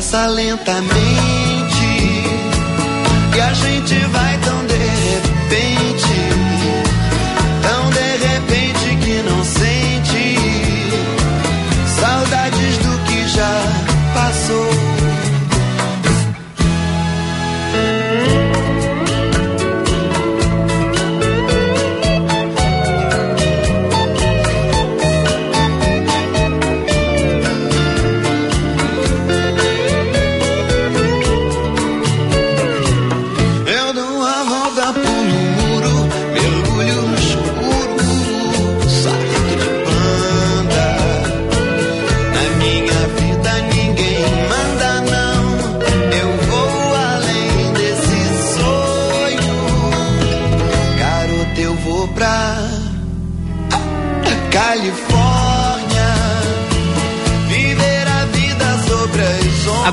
Passa lentamente e a gente vai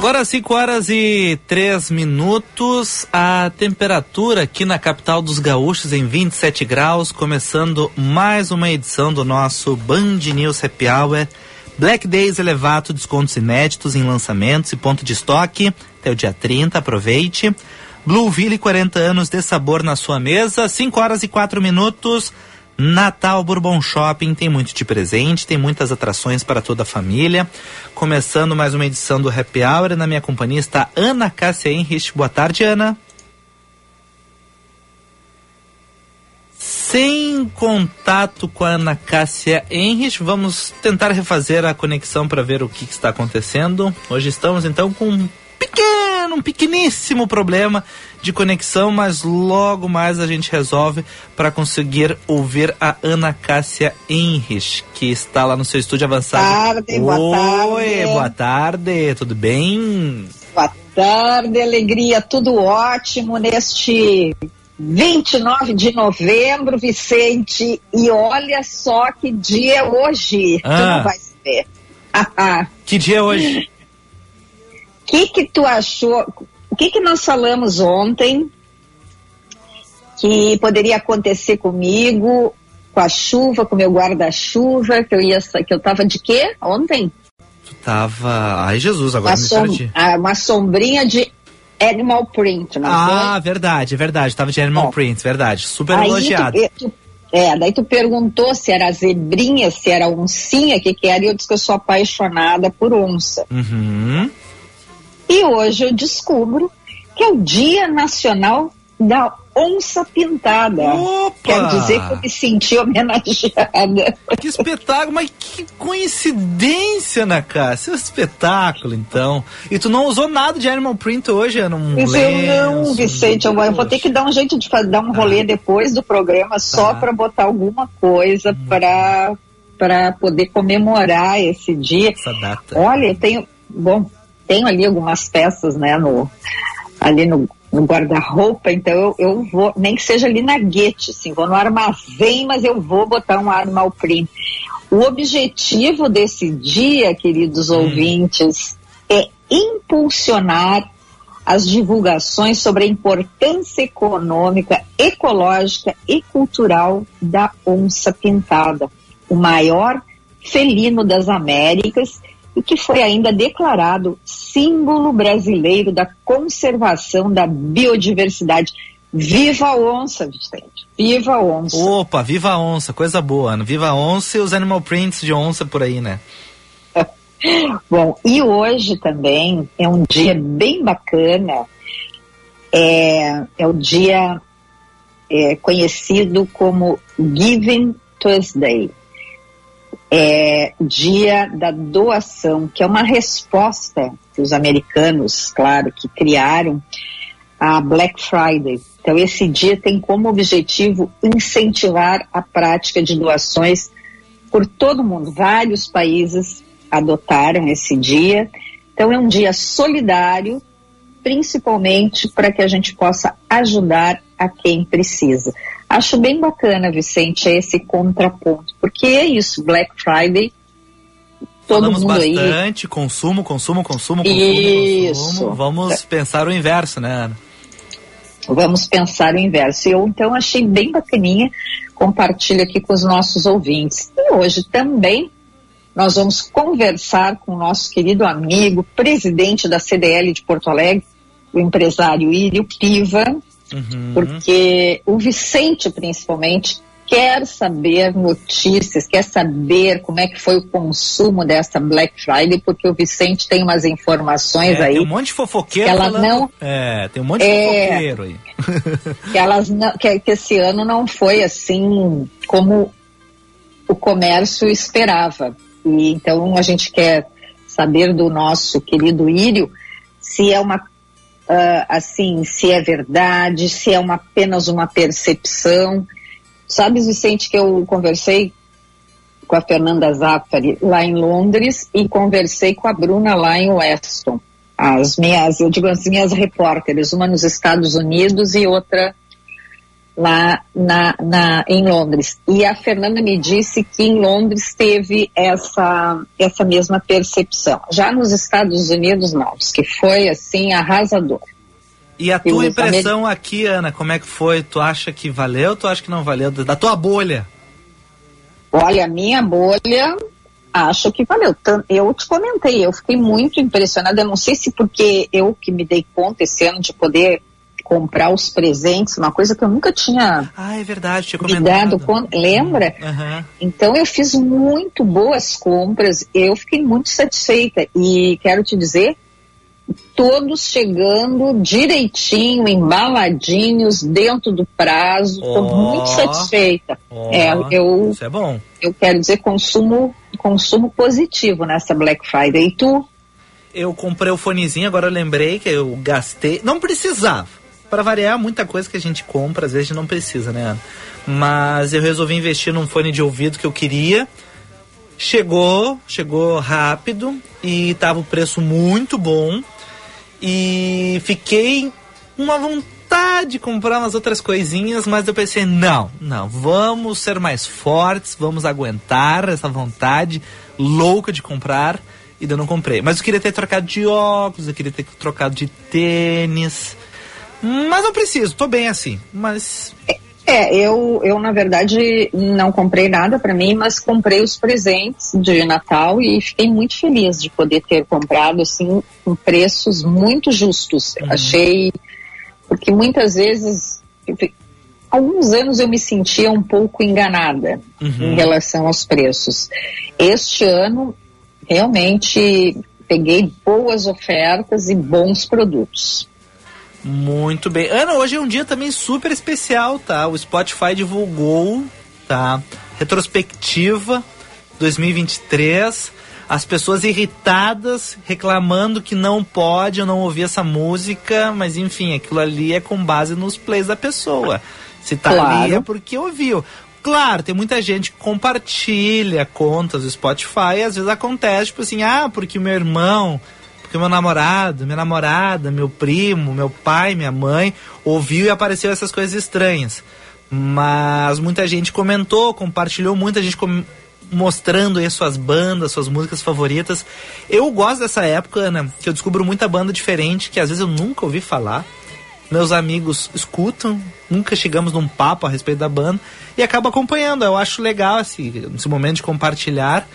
Agora 5 horas e 3 minutos, a temperatura aqui na capital dos gaúchos em 27 graus, começando mais uma edição do nosso Band News Happy Hour. Black Days elevado, descontos inéditos em lançamentos e ponto de estoque até o dia 30, aproveite. Blueville, 40 anos de sabor na sua mesa, 5 horas e 4 minutos. Natal Bourbon Shopping tem muito de presente, tem muitas atrações para toda a família. Começando mais uma edição do Happy Hour, na minha companhia está Ana Cássia Henrich. Boa tarde, Ana. Sem contato com a Ana Cássia Henrich, vamos tentar refazer a conexão para ver o que, que está acontecendo. Hoje estamos então com pequeno, um pequeníssimo problema de conexão, mas logo mais a gente resolve para conseguir ouvir a Ana Cássia Henrich, que está lá no seu estúdio avançado. Tarde, boa Oi, tarde. boa tarde, tudo bem? Boa tarde, alegria, tudo ótimo neste 29 de novembro, Vicente. E olha só que dia é hoje. Tu Ah. não vai. Que dia é hoje? O que que tu achou? O que que nós falamos ontem que poderia acontecer comigo, com a chuva, com o meu guarda-chuva, que eu ia, que eu tava de quê ontem? Tu tava. Ai, Jesus, agora Uma, me som- perdi. ah, uma sombrinha de animal print, não Ah, foi? verdade, verdade. Tava de Animal Ó. Print, verdade. Super elogiado. tu- tu- é, daí tu perguntou se era zebrinha, se era oncinha, o que que era, e eu disse que eu sou apaixonada por onça. Uhum. E hoje eu descubro que é o Dia Nacional da Onça Pintada. Opa! Quer dizer que eu me senti homenageada. Que espetáculo, mas que coincidência, Ana Cássia. Esse espetáculo, então. E tu não usou nada de Animal Print hoje, Ana? Um eu não, Vicente, eu vou, eu vou ter que dar um jeito de dar um rolê depois do programa só Tá. para botar alguma coisa para para poder comemorar esse dia. Essa data. Olha, eu tenho, bom, tenho ali algumas peças, né, no ali no, no guarda-roupa, então eu, eu vou, nem que seja ali na guete, assim, vou no armazém, mas eu vou botar um animal print. O objetivo desse dia, queridos ouvintes, é impulsionar as divulgações sobre a importância econômica, ecológica e cultural da onça pintada, o maior felino das Américas e que foi ainda declarado símbolo brasileiro da conservação da biodiversidade. Viva a onça, Vicente! Viva a onça! Opa, viva a onça, coisa boa, Ana. Viva a onça e os Animal Prints de onça por aí, né? Bom, e hoje também é um dia bem bacana. É, é o dia é, conhecido como Giving Tuesday. É dia da doação, que é uma resposta que os americanos, claro, que criaram a Black Friday. Então, esse dia tem como objetivo incentivar a prática de doações por todo mundo. Vários países adotaram esse dia. Então é um dia solidário, principalmente para que a gente possa ajudar a quem precisa. Acho bem bacana, Vicente, esse contraponto, porque é isso, Black Friday todo Falamos mundo bastante, aí. consumo, consumo, consumo, consumo, Isso. consumo. Vamos é. pensar o inverso, né, Ana? Vamos pensar o inverso. Eu, então, achei bem bacaninha, compartilho aqui com os nossos ouvintes. E hoje também nós vamos conversar com o nosso querido amigo, presidente da CDL de Porto Alegre, o empresário Írio Piva, uhum. porque o Vicente, principalmente, quer saber notícias, quer saber como é que foi o consumo dessa Black Friday, porque o Vicente tem umas informações é, aí. Tem um monte de fofoqueiro. Que elas falando, não. É, tem um monte de é, fofoqueiro aí. que elas não, que, que esse ano não foi assim como o comércio esperava. E então a gente quer saber do nosso querido Írio se é uma Uh, assim, se é verdade, se é uma, apenas uma percepção, Sabes, Vicente, que eu conversei com a Fernanda Zaffari lá em Londres e conversei com a Bruna lá em Weston. As minhas, eu digo as minhas repórteres, uma nos Estados Unidos e outra lá na, na, em Londres. E a Fernanda me disse que em Londres teve essa, essa mesma percepção. Já nos Estados Unidos, não, que foi assim arrasador. E a tua impressão aqui, Ana, como é que foi? Tu acha que valeu ou tu acha que não valeu? Da tua bolha? Olha, a minha bolha, acho que valeu. Eu te comentei, eu fiquei muito impressionada. Eu não sei se porque eu que me dei conta esse ano de poder comprar os presentes, uma coisa que eu nunca tinha. Ah, é verdade, tinha comentado. Com, lembra? Uhum. Então eu fiz muito boas compras, eu fiquei muito satisfeita. E quero te dizer todos chegando direitinho, embaladinhos, dentro do prazo. Estou oh, muito satisfeita. Oh, é, eu, isso é bom. Eu quero dizer consumo, consumo positivo nessa Black Friday. E tu? Eu comprei o fonezinho, agora eu lembrei que eu gastei. Não precisava. Para variar, muita coisa que a gente compra, às vezes não precisa, né? Mas eu resolvi investir num fone de ouvido que eu queria. Chegou, chegou rápido e tava o preço muito bom e fiquei uma vontade de comprar umas outras coisinhas, mas eu pensei, não, não, vamos ser mais fortes, vamos aguentar essa vontade louca de comprar e eu não comprei. Mas eu queria ter trocado de óculos, eu queria ter trocado de tênis. Mas não preciso, tô bem assim. Mas é, eu, eu na verdade não comprei nada para mim, mas comprei os presentes de Natal e fiquei muito feliz de poder ter comprado assim com preços muito justos. Uhum. Achei porque muitas vezes alguns anos eu me sentia um pouco enganada uhum. em relação aos preços. Este ano realmente peguei boas ofertas e bons produtos. Muito bem. Ana, hoje é um dia também super especial, tá? O Spotify divulgou, tá? Retrospectiva 2023. As pessoas irritadas, reclamando que não pode, eu não ouvi essa música, mas enfim, aquilo ali é com base nos plays da pessoa. Se tá claro. ali é porque ouviu. Claro, tem muita gente que compartilha contas do Spotify e às vezes acontece, tipo assim, ah, porque meu irmão porque meu namorado, minha namorada, meu primo, meu pai, minha mãe ouviu e apareceu essas coisas estranhas. Mas muita gente comentou, compartilhou, muita gente com... mostrando aí suas bandas, suas músicas favoritas. Eu gosto dessa época, Ana, que eu descubro muita banda diferente que às vezes eu nunca ouvi falar. Meus amigos escutam, nunca chegamos num papo a respeito da banda e acabo acompanhando. Eu acho legal esse, esse momento de compartilhar.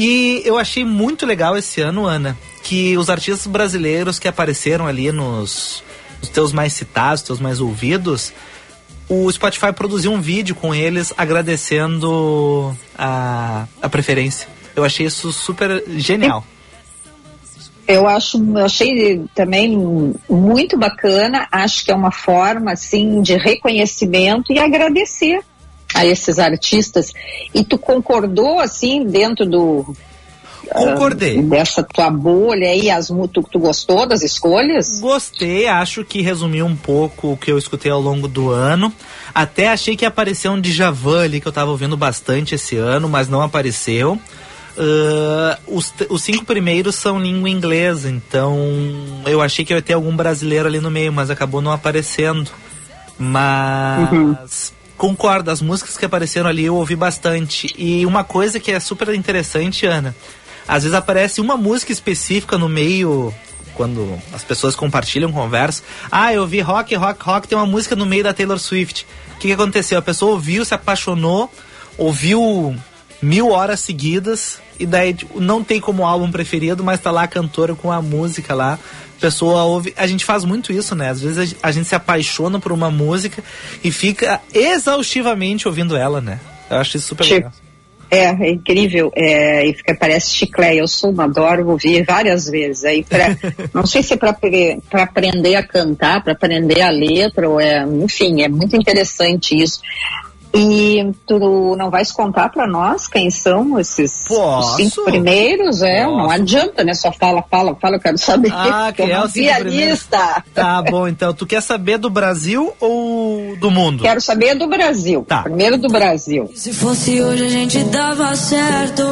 E eu achei muito legal esse ano, Ana, que os artistas brasileiros que apareceram ali nos, nos teus mais citados, teus mais ouvidos, o Spotify produziu um vídeo com eles agradecendo a, a preferência. Eu achei isso super genial. Eu acho, eu achei também muito bacana. Acho que é uma forma assim de reconhecimento e agradecer a esses artistas. E tu concordou assim dentro do Concordei. Uh, dessa tua bolha aí, as, tu, tu gostou das escolhas? Gostei, acho que resumiu um pouco o que eu escutei ao longo do ano. Até achei que apareceu um Djavan ali que eu tava ouvindo bastante esse ano, mas não apareceu. Uh, os, os cinco primeiros são língua inglesa, então eu achei que ia ter algum brasileiro ali no meio, mas acabou não aparecendo. Mas uhum. Concordo, as músicas que apareceram ali eu ouvi bastante. E uma coisa que é super interessante, Ana, às vezes aparece uma música específica no meio quando as pessoas compartilham, conversam. Ah, eu vi rock, rock, rock, tem uma música no meio da Taylor Swift. O que, que aconteceu? A pessoa ouviu, se apaixonou, ouviu mil horas seguidas e daí tipo, não tem como álbum preferido, mas tá lá a cantora com a música lá. A pessoa ouve. A gente faz muito isso, né? Às vezes a gente se apaixona por uma música e fica exaustivamente ouvindo ela, né? Eu acho isso super legal. É, é incrível. É, e fica, parece chiclete. Eu sou, adoro ouvir várias vezes. Aí pra, não sei se é para aprender a cantar, para aprender a letra, ou é, enfim, é muito interessante isso. E tu não vais contar para nós quem são esses cinco primeiros? É, Posso. não adianta, né? Só fala, fala, fala, eu quero saber. Ah, que é o cinco lista. Tá bom, então. Tu quer saber do Brasil ou do mundo? Quero saber do Brasil. Tá. Primeiro do Brasil. Se fosse hoje a gente dava certo.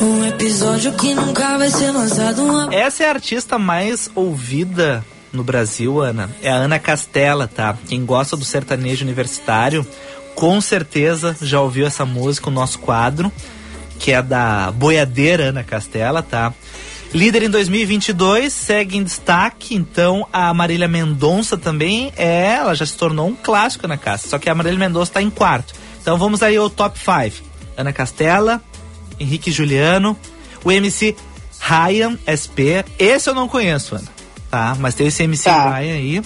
Um episódio que nunca vai ser lançado. Uma... Essa é a artista mais ouvida no Brasil, Ana, é a Ana Castela, tá? Quem gosta do sertanejo universitário, com certeza já ouviu essa música, o nosso quadro, que é da boiadeira Ana Castela, tá? Líder em 2022, segue em destaque, então a Marília Mendonça também é, ela já se tornou um clássico na casa, só que a Marília Mendonça está em quarto. Então vamos aí ao top 5. Ana Castela, Henrique Juliano, o MC Ryan SP, esse eu não conheço, Ana tá? Mas tem esse MC tá. Ryan aí.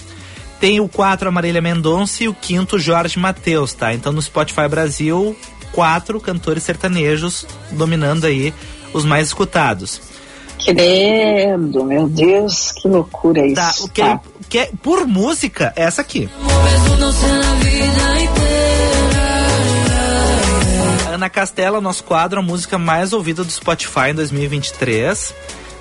Tem o 4 Amarelia Mendonça e o quinto Jorge Matheus, tá? Então no Spotify Brasil, quatro cantores sertanejos dominando aí os mais escutados. Credo, meu Deus, que loucura isso. Tá, o que, tá. É, que é, por música, é essa aqui. Ana Castela, nosso quadro, a música mais ouvida do Spotify em 2023.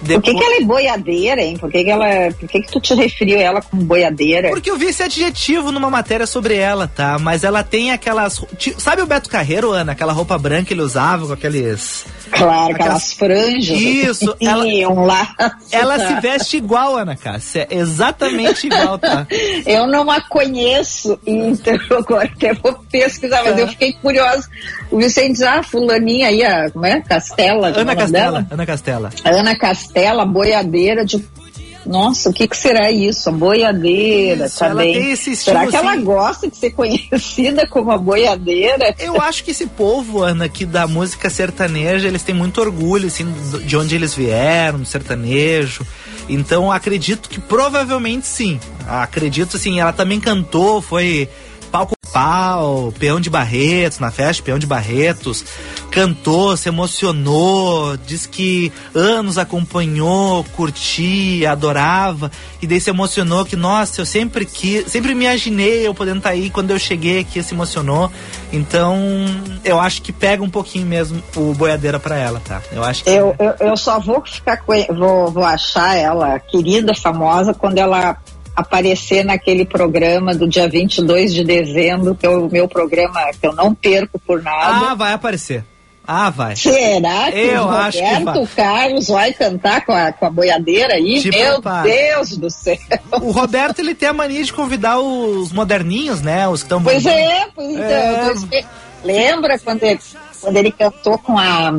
Depois... Por que, que ela é boiadeira, hein? Por que, que ela. Por que, que tu te referiu a ela como boiadeira? Porque eu vi esse adjetivo numa matéria sobre ela, tá? Mas ela tem aquelas. Sabe o Beto Carreiro, Ana? Aquela roupa branca que ele usava com aqueles. Claro, aquelas, aquelas franjas. Isso, ela, laço, ela tá. se veste igual, Ana Cássia. É exatamente igual, tá? eu não a conheço, então agora até vou pesquisar, mas é. eu fiquei curiosa. O Vicente diz, ah, fulaninha aí, a, como é? Castela. Ana Castela. Ana Castela. Ana Castela, boiadeira de nossa, o que, que será isso? A boiadeira, isso, tá bem. será que assim... ela gosta de ser conhecida como a boiadeira? Eu acho que esse povo, Ana, aqui da música sertaneja, eles têm muito orgulho, assim, de onde eles vieram, do sertanejo. Então, acredito que provavelmente sim. Acredito, assim, ela também cantou, foi pau, peão de Barretos, na festa, peão de Barretos, cantou, se emocionou, diz que anos acompanhou, curtia, adorava, e daí se emocionou que, nossa, eu sempre que sempre imaginei eu podendo estar tá aí, quando eu cheguei aqui se emocionou. Então, eu acho que pega um pouquinho mesmo o boiadeira para ela, tá? Eu acho que eu, eu, eu só vou ficar vou, vou achar ela querida, famosa quando ela aparecer naquele programa do dia 22 de dezembro, que é o meu programa que eu não perco por nada. Ah, vai aparecer. Ah, vai. Será que eu o Roberto acho que vai. Carlos vai cantar com a, com a boiadeira aí? Te Meu prepara. Deus do céu. O Roberto, ele tem a mania de convidar os moderninhos, né? Os que estão... Pois é, pois então. É. Lembra quando ele, quando ele cantou com a...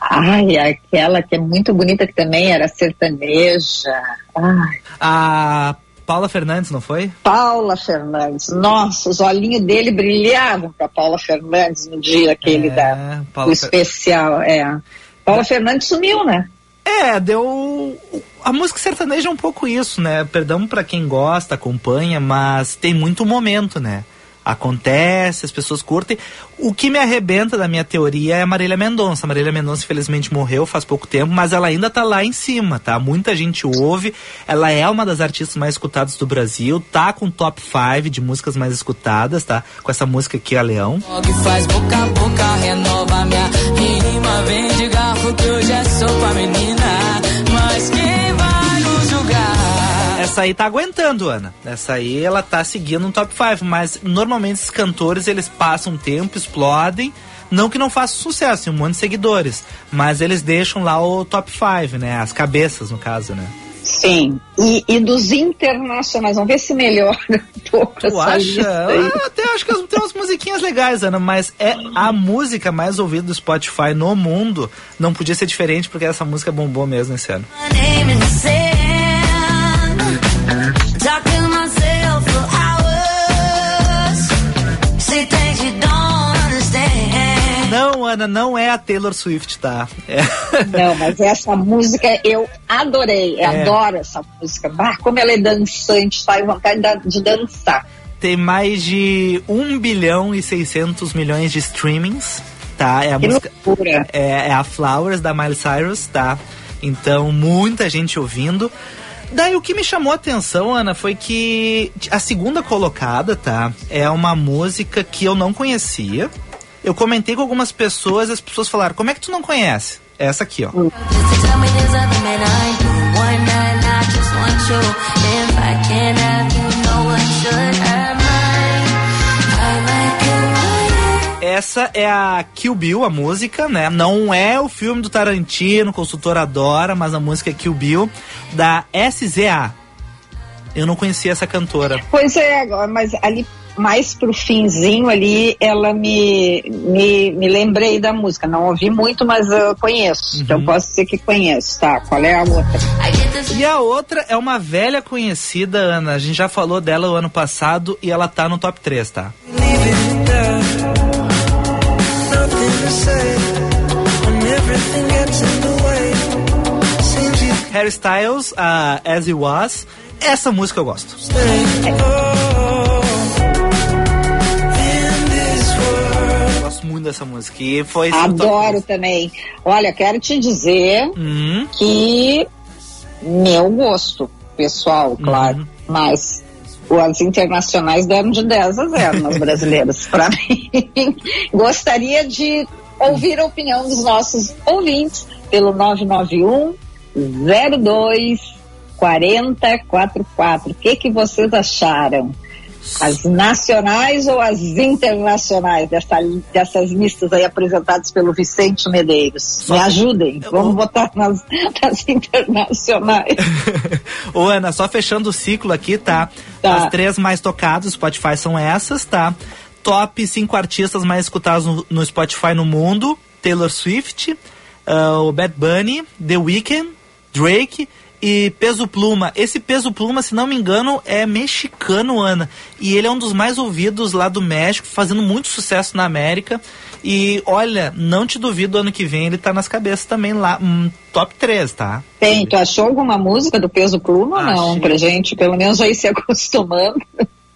Ai, aquela que é muito bonita que também era sertaneja. Ai. A Paula Fernandes, não foi? Paula Fernandes. Nossa, os olhinhos dele brilhavam para Paula Fernandes no dia aquele é, da, Paula do especial. É. Paula Fernandes sumiu, né? É, deu. A música sertaneja é um pouco isso, né? Perdão para quem gosta, acompanha, mas tem muito momento, né? Acontece, as pessoas curtem. O que me arrebenta da minha teoria é a Marília Mendonça. A Marília Mendonça, infelizmente, morreu faz pouco tempo, mas ela ainda tá lá em cima, tá? Muita gente ouve. Ela é uma das artistas mais escutadas do Brasil, tá com top 5 de músicas mais escutadas, tá? Com essa música aqui, a Leão. Faz boca a boca, renova minha rima. Vem de garfo que hoje é sopa, menina. Essa aí tá aguentando, Ana. Essa aí ela tá seguindo um top 5, mas normalmente esses cantores eles passam um tempo, explodem. Não que não faça sucesso, tem um monte de seguidores, mas eles deixam lá o top 5, né? As cabeças, no caso, né? Sim. E, e dos internacionais, vamos ver se melhora um pouco Tu acha? Eu até acho que tem umas musiquinhas legais, Ana, mas é a música mais ouvida do Spotify no mundo. Não podia ser diferente porque essa música bombou mesmo esse ano. My name in Não, Ana, não é a Taylor Swift, tá? É. Não, mas essa música eu adorei, eu É. adoro essa música. Bah, como ela é dançante, sai vontade da- de dançar. Tem mais de 1 bilhão e 600 milhões de streamings, tá? É a Que música. loucura. É, é a Flowers da Miley Cyrus, tá? Então, muita gente ouvindo. Daí o que me chamou a atenção, Ana, foi que a segunda colocada, tá? É uma música que eu não conhecia. Eu comentei com algumas pessoas e as pessoas falaram: como é que tu não conhece? É Essa aqui, ó. Just Essa é a Kill Bill, a música, né? Não é o filme do Tarantino, o consultor adora, mas a música é Kill Bill, da SZA. Eu não conhecia essa cantora. Pois é, mas ali mais pro finzinho ali, ela me, me, me lembrei da música. Não ouvi muito, mas eu conheço. Então posso dizer que conheço, tá? Qual é a outra? E a outra é uma velha conhecida, Ana. A gente já falou dela o ano passado e ela tá no top 3, tá? Harry Styles, a As He Was. Essa música eu gosto. Eu gosto muito dessa música. E foi Adoro também. Olha, quero te dizer Hum, que meu gosto pessoal, claro, mas as internacionais deram de 10 a 0 nas brasileiras. Para mim, gostaria de ouvir a opinião dos nossos ouvintes pelo 991 02 4044. O que, que vocês acharam? As nacionais ou as internacionais dessa, dessas listas aí apresentadas pelo Vicente Medeiros? Me ajudem, vamos botar nas, nas internacionais. Ô, Ana, só fechando o ciclo aqui, tá? Tá. As três mais tocadas do Spotify são essas, tá? Top 5 artistas mais escutados no, no Spotify no mundo: Taylor Swift, ah, o Bad Bunny, The Weeknd, Drake e Peso Pluma. Esse Peso Pluma, se não me engano, é mexicano, Ana. E ele é um dos mais ouvidos lá do México, fazendo muito sucesso na América. E olha, não te duvido, ano que vem ele tá nas cabeças também lá, hum, top 3, tá? Tem, tu achou alguma música do Peso Pluma? Não, Achei. pra gente pelo menos já ir se acostumando.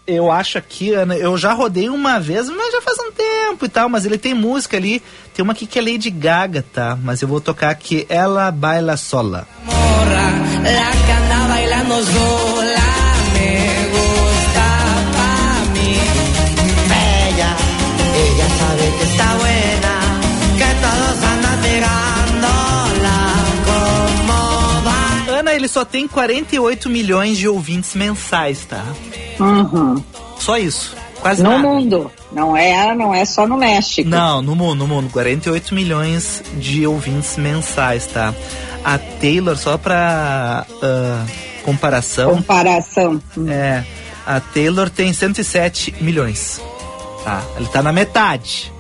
Eu acho aqui, Ana, eu já rodei uma vez, mas já faz um tempo e tal, mas ele tem música ali, tem uma aqui que é Lady Gaga, tá? Mas eu vou tocar aqui, Ela Baila Sola. morra, la que anda bailando sola, me gusta pa' mí. Ella, ella sabe que está buena, que todos andan mirándola como va. Ana, ele só tem 48 milhões de ouvintes mensais, tá? Uhum. Só isso, quase No nada. mundo, não é, não é só no México. Não, no mundo, no mundo, 48 milhões de ouvintes mensais, tá? A Taylor, só pra ah, comparação, Comparação. É, a Taylor tem 107 milhões. Tá, ele tá na metade.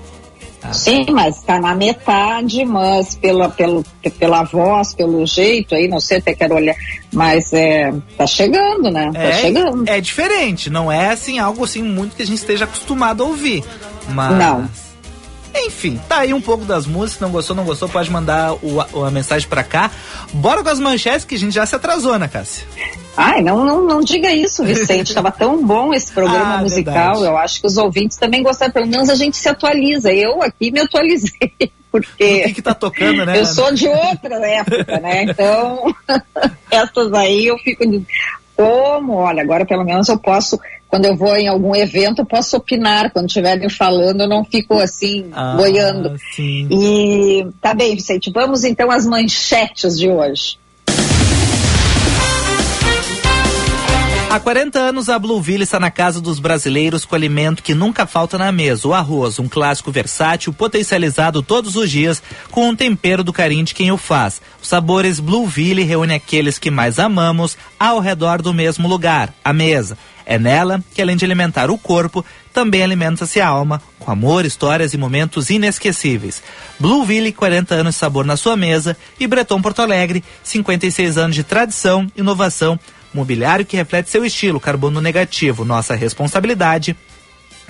Sim, mas tá na metade, mas pela, pelo, pela voz, pelo jeito aí, não sei, até quero olhar, mas é, tá chegando, né? Tá É, chegando. é diferente, não é assim algo assim muito que a gente esteja acostumado a ouvir. Mas Não. Enfim, tá aí um pouco das músicas. Não gostou, não gostou, pode mandar o, a, a mensagem pra cá. Bora com as manchetes que a gente já se atrasou, né, Cássia? Ai, não, não, não diga isso, Vicente. Tava tão bom esse programa Ah, musical. verdade. Eu acho que os ouvintes também gostaram. Pelo menos a gente se atualiza. Eu aqui me atualizei. O Porque que que tá tocando, né? eu sou de outra época, né? Então, essas aí eu fico. Como? Olha, agora pelo menos eu posso, quando eu vou em algum evento, eu posso opinar. Quando estiverem falando, eu não fico assim, Ah, boiando. Sim. E tá bem, Vicente. Vamos então às manchetes de hoje. Há 40 anos, a Blueville está na casa dos brasileiros com alimento que nunca falta na mesa. O arroz, um clássico versátil, potencializado todos os dias com um tempero do carinho de quem o faz. Os sabores Blueville reúne aqueles que mais amamos ao redor do mesmo lugar, a mesa. É nela que, além de alimentar o corpo, também alimenta-se a alma, com amor, histórias e momentos inesquecíveis. Blueville, 40 anos de sabor na sua mesa, e Breton Porto Alegre, 56 anos de tradição, inovação, mobiliário que reflete seu estilo, carbono negativo, nossa responsabilidade.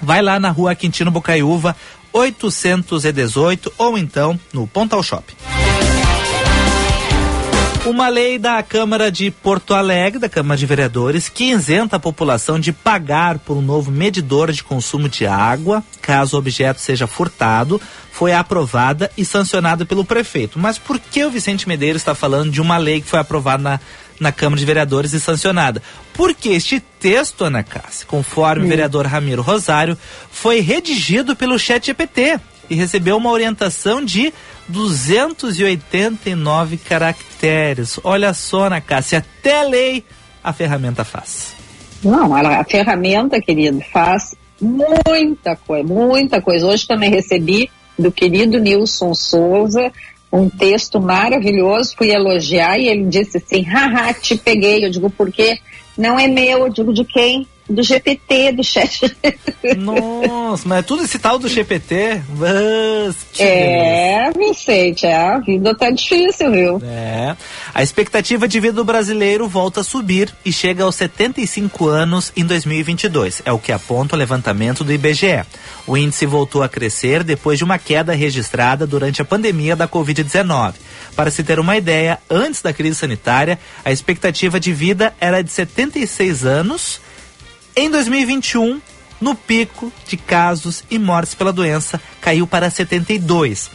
Vai lá na rua Quintino Bocaiúva, 818 ou então no Pontal Shop. Uma lei da Câmara de Porto Alegre, da Câmara de Vereadores, que isenta a população de pagar por um novo medidor de consumo de água, caso o objeto seja furtado, foi aprovada e sancionada pelo prefeito. Mas por que o Vicente Medeiros está falando de uma lei que foi aprovada na, na Câmara de Vereadores e sancionada? Porque este texto, Ana Cássia, conforme o vereador Ramiro Rosário, foi redigido pelo ChatGPT e recebeu uma orientação de 289 caracteres. Olha só, Ana Cássia, até lei a ferramenta faz. Não, ela, a ferramenta, querido, faz muita coisa, muita coisa. Hoje também recebi do querido Nilson Souza um texto maravilhoso, fui elogiar e ele disse assim, haha, te peguei. Eu digo, por quê? Não é meu, eu digo, de quem? Do GPT, do chat. Nossa, mas é tudo esse tal do GPT? Mas, é, Vicente, é, a vida tá difícil, viu? É. A expectativa de vida do brasileiro volta a subir e chega aos 75 anos em 2022. É o que aponta o levantamento do IBGE. O índice voltou a crescer depois de uma queda registrada durante a pandemia da Covid-19. Para se ter uma ideia, antes da crise sanitária, a expectativa de vida era de 76 anos. Em 2021, no pico de casos e mortes pela doença, caiu para 72.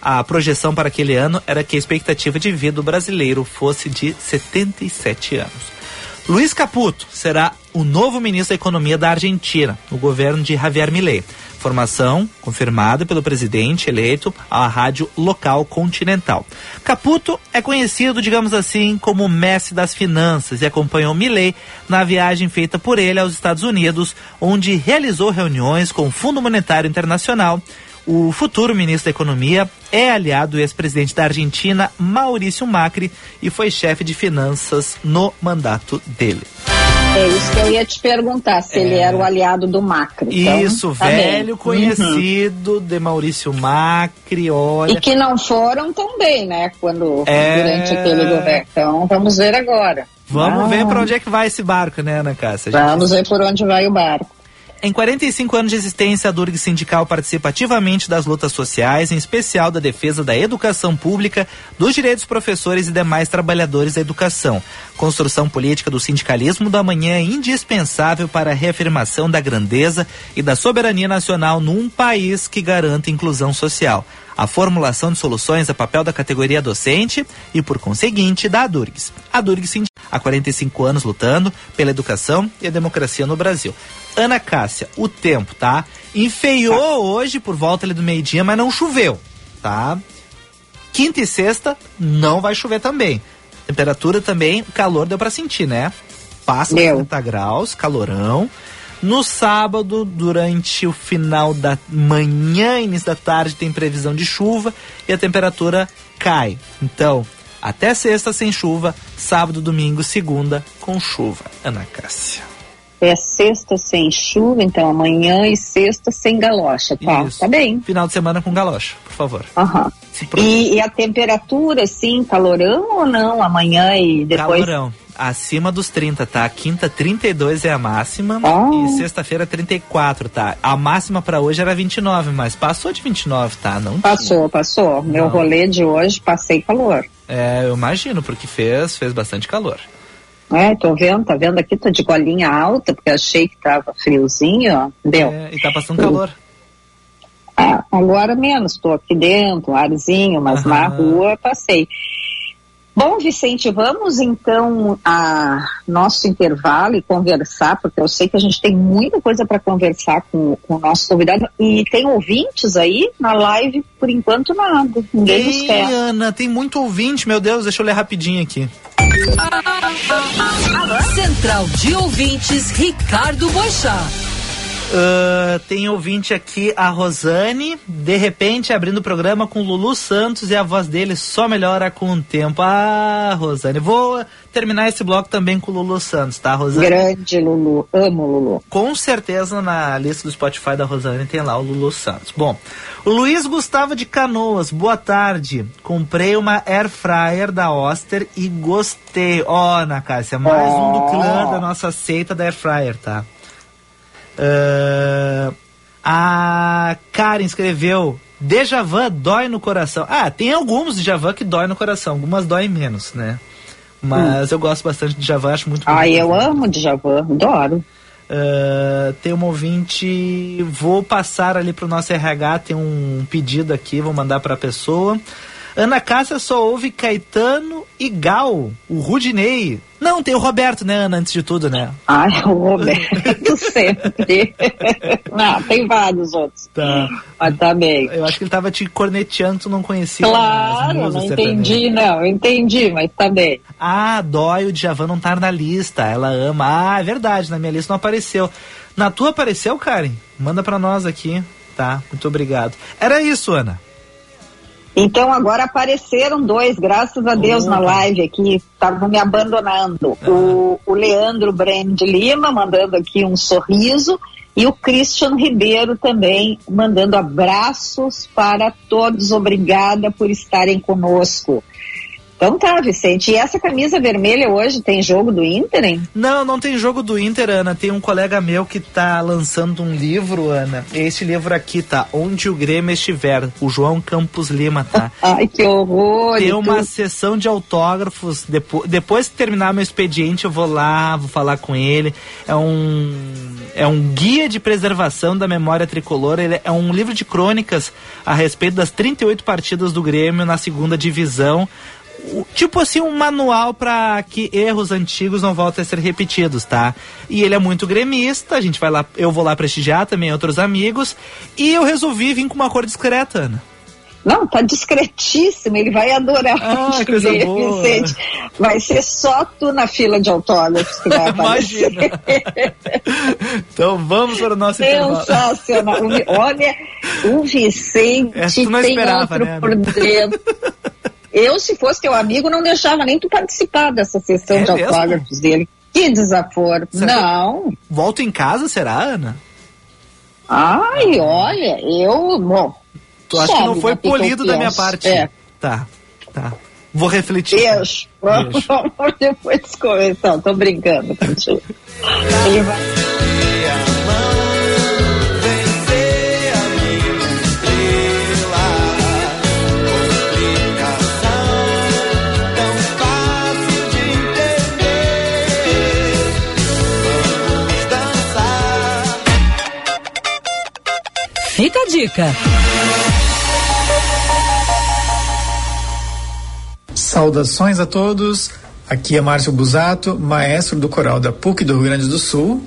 A projeção para aquele ano era que a expectativa de vida do brasileiro fosse de 77 anos. Luiz Caputo será o novo ministro da Economia da Argentina, no governo de Javier Milei. Formação confirmada pelo presidente eleito à rádio local continental. Caputo é conhecido, digamos assim, como mestre das finanças e acompanhou Milei na viagem feita por ele aos Estados Unidos, onde realizou reuniões com o Fundo Monetário Internacional. O futuro ministro da Economia é aliado do ex-presidente da Argentina, Maurício Macri, e foi chefe de finanças no mandato dele. É isso que eu ia te perguntar, se ele era o aliado do Macri. Então, Isso, tá bem. velho Uhum. conhecido de Maurício Macri, olha. E que não foram tão bem, né? Quando É. durante aquele governo. Então vamos ver agora. Vamos Ah, ver pra onde é que vai esse barco, né, Ana Cássia? Gente- Vamos ver por onde vai o barco. Em 45 anos de existência, a Durg Sindical participa ativamente das lutas sociais, em especial da defesa da educação pública, dos direitos dos professores e demais trabalhadores da educação. Construção política do sindicalismo da manhã é indispensável para a reafirmação da grandeza e da soberania nacional num país que garanta inclusão social. A formulação de soluções é papel da categoria docente e, por conseguinte, da Durgs. A Durg Sindical há 45 anos lutando pela educação e a democracia no Brasil. Ana Cássia, o tempo, tá? Enfeiou hoje por volta ali do meio-dia, mas não choveu, tá? Quinta e sexta não vai chover também. Temperatura também, o calor deu pra sentir, né? Passa Deu. 40 graus, calorão. No sábado, durante o final da manhã, início da tarde, tem previsão de chuva e a temperatura cai. Então, até sexta sem chuva, sábado, domingo, segunda com chuva. Ana Cássia. É sexta sem chuva, então amanhã e sexta sem galocha, tá? Isso. Tá bem. Final de semana com galocha, por favor. Aham. E, e a temperatura, sim, calorão ou não? Amanhã e depois. Calorão. Acima dos 30, tá? Quinta 32 é a máxima Ah. e sexta-feira 34, tá? A máxima pra hoje era 29, mas passou de 29, tá? Não. Passou, passou. Meu Não. rolê de hoje, passei calor. É, eu imagino, porque fez, fez bastante calor. É, tô vendo, tá vendo aqui, tô de golinha alta, porque achei que tava friozinho, ó. Deu. É, e tá passando calor. Ah, agora menos, tô aqui dentro, arzinho, mas Aham. na rua passei. Bom, Vicente, vamos então a nosso intervalo e conversar, porque eu sei que a gente tem muita coisa para conversar com, com o nosso convidado. E tem ouvintes aí na live, por enquanto nada. Ninguém nos Ei, quer. Ana, tem muito ouvinte, meu Deus, deixa eu ler rapidinho aqui. Central de Ouvintes, Ricardo Boixá. Ah, tem ouvinte aqui, a Rosane, de repente abrindo o programa com Lulu Santos e a voz dele só melhora com o tempo. Ah, Rosane, vou terminar esse bloco também com o Lulu Santos, tá, Rosane? Grande Lulu, amo Lulu. Com certeza na lista do Spotify da Rosane tem lá o Lulu Santos. Bom, o Luiz Gustavo de Canoas, boa tarde. Comprei uma Air Fryer da Oster e gostei. Ó, Ana Cássia, mais um do clã da nossa seita da Air Fryer, tá? Ah, a Karen escreveu Dejavan dói no coração. Ah, tem alguns Dejavan que dói no coração, algumas doem menos, né? Mas eu gosto bastante de Djavan, acho muito Ai, bonito. eu amo Djavan, adoro. Ah, tem um ouvinte, vou passar ali pro nosso RH, tem um pedido aqui, vou mandar pra pessoa. Ana Cássia só ouve Caetano e Gal, o Rudinei. Não, tem o Roberto, né, Ana, antes de tudo, né? Ai, o Roberto sempre. Não, tem vários outros. Tá. Mas tá bem. Eu acho que ele tava te corneteando, tu não conhecia as Claro, não entendi, não, entendi, mas tá bem. Ah, dói o Djavan não tá na lista. Ela ama. Ah, é verdade, na minha lista não apareceu. Na tua apareceu, Karen? Manda pra nós aqui. Tá, muito obrigado. Era isso, Ana. Então agora apareceram dois, graças a Deus, na live aqui, estavam me abandonando. O, o Leandro Brand Lima mandando aqui um sorriso e o Christian Ribeiro também mandando abraços para todos. Obrigada por estarem conosco. Então tá, Vicente. E essa camisa vermelha hoje tem jogo do Inter, hein? Não, não tem jogo do Inter, Ana. Tem um colega meu que tá lançando um livro, Ana. Esse livro aqui, tá? Onde o Grêmio estiver. O João Campos Lima, tá? Ai, que horror! Tem uma tudo. sessão de autógrafos. Depois, depois que terminar meu expediente, eu vou lá, vou falar com ele. É um, é um guia de preservação da memória tricolor. Ele é um livro de crônicas a respeito das 38 partidas do Grêmio na segunda divisão. Tipo assim, um manual para que erros antigos não voltem a ser repetidos, tá? E ele é muito gremista, a gente vai lá, eu vou lá prestigiar também outros amigos. E eu resolvi vir com uma cor discreta, Ana. Não, tá discretíssimo, ele vai adorar. Ah, coisa ver, boa. Vicente. Vai ser só tu na fila de autógrafos que vai aparecer. Imagina. então vamos para o nosso. Sensacional. Vi- Olha, o Vicente Essa tu não tem esperava, outro né, por dentro. Eu, se fosse teu amigo, não deixava nem tu participar dessa sessão É de mesmo? autógrafos dele. Que desaforo. Será não. Volto em casa, será, Ana? Ai, olha, eu. Bom. Tu acha que não foi polido da minha parte? É. Tá, tá. Vou refletir. Beijo. Vamos vamos depois conversar. Tô brincando contigo. Ele vai. Fica a dica. Saudações a todos. Aqui é Márcio Busato, maestro do coral da PUC do Rio Grande do Sul.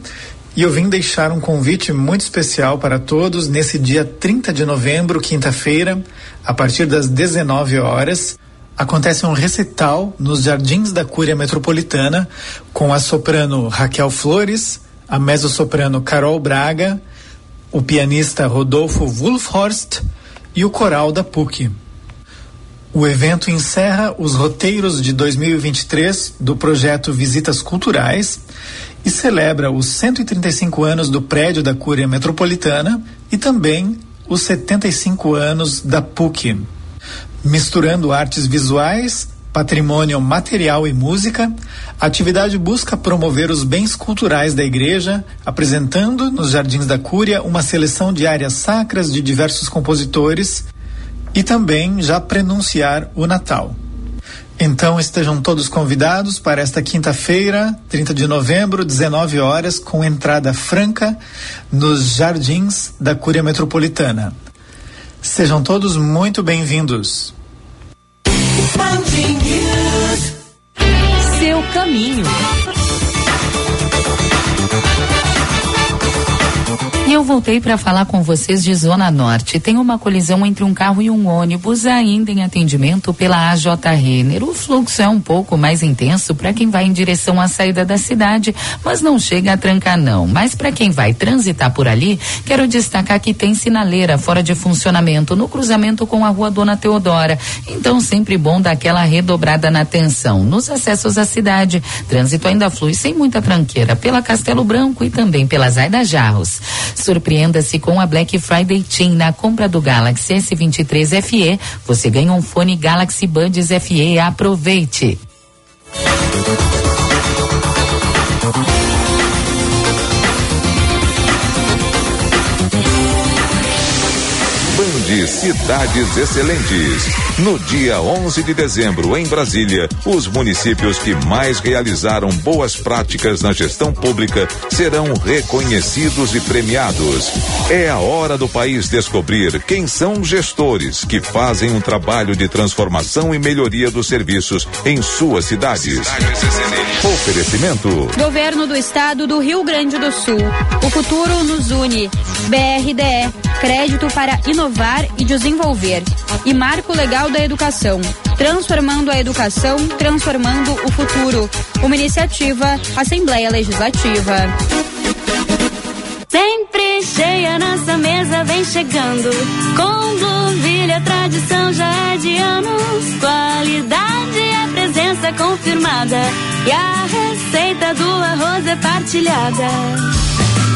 E eu vim deixar um convite muito especial para todos nesse dia 30 de novembro, quinta-feira, a partir das 19 horas. Acontece um recital nos Jardins da Cúria Metropolitana com a soprano Raquel Flores, a mezzo-soprano Carol Braga, o pianista Rodolfo Wolfhorst e o coral da PUC. O evento encerra os roteiros de 2023 do projeto Visitas Culturais e celebra os 135 anos do prédio da Cúria Metropolitana e também os 75 anos da PUC. Misturando artes visuais, patrimônio material e música, a atividade busca promover os bens culturais da igreja, apresentando nos Jardins da Cúria uma seleção de áreas sacras de diversos compositores e também já prenunciar o Natal. Então estejam todos convidados para esta quinta-feira, 30 de novembro, 19 horas, com entrada franca nos Jardins da Cúria Metropolitana. Sejam todos muito bem-vindos. Seu caminho. E eu voltei para falar com vocês de Zona Norte. Tem uma colisão entre um carro e um ônibus ainda em atendimento pela AJ Renner. O fluxo é um pouco mais intenso para quem vai em direção à saída da cidade, mas não chega a trancar não. Mas para quem vai transitar por ali, quero destacar que tem sinaleira fora de funcionamento no cruzamento com a Rua Dona Teodora. Então sempre bom dar aquela redobrada na atenção. Nos acessos à cidade, trânsito ainda flui sem muita tranqueira pela Castelo Branco e também pela Zaida Jarros. Surpreenda-se com a Black Friday Team na compra do Galaxy S23 FE. Você ganha um fone Galaxy Buds FE. Aproveite! Band Cidades Excelentes. No dia 11 de dezembro, em Brasília, os municípios que mais realizaram boas práticas na gestão pública serão reconhecidos e premiados. É a hora do país descobrir quem são gestores que fazem um trabalho de transformação e melhoria dos serviços em suas cidades. Oferecimento. Governo do Estado do Rio Grande do Sul. O futuro nos une. BRDE. Crédito para inovar e desenvolver. E Marco Legal da Educação. Transformando a educação, transformando o futuro. Uma iniciativa Assembleia Legislativa. Sempre cheia nossa mesa vem chegando. Com Blueville a tradição já é de anos. Qualidade é presença confirmada. E a receita do arroz é partilhada.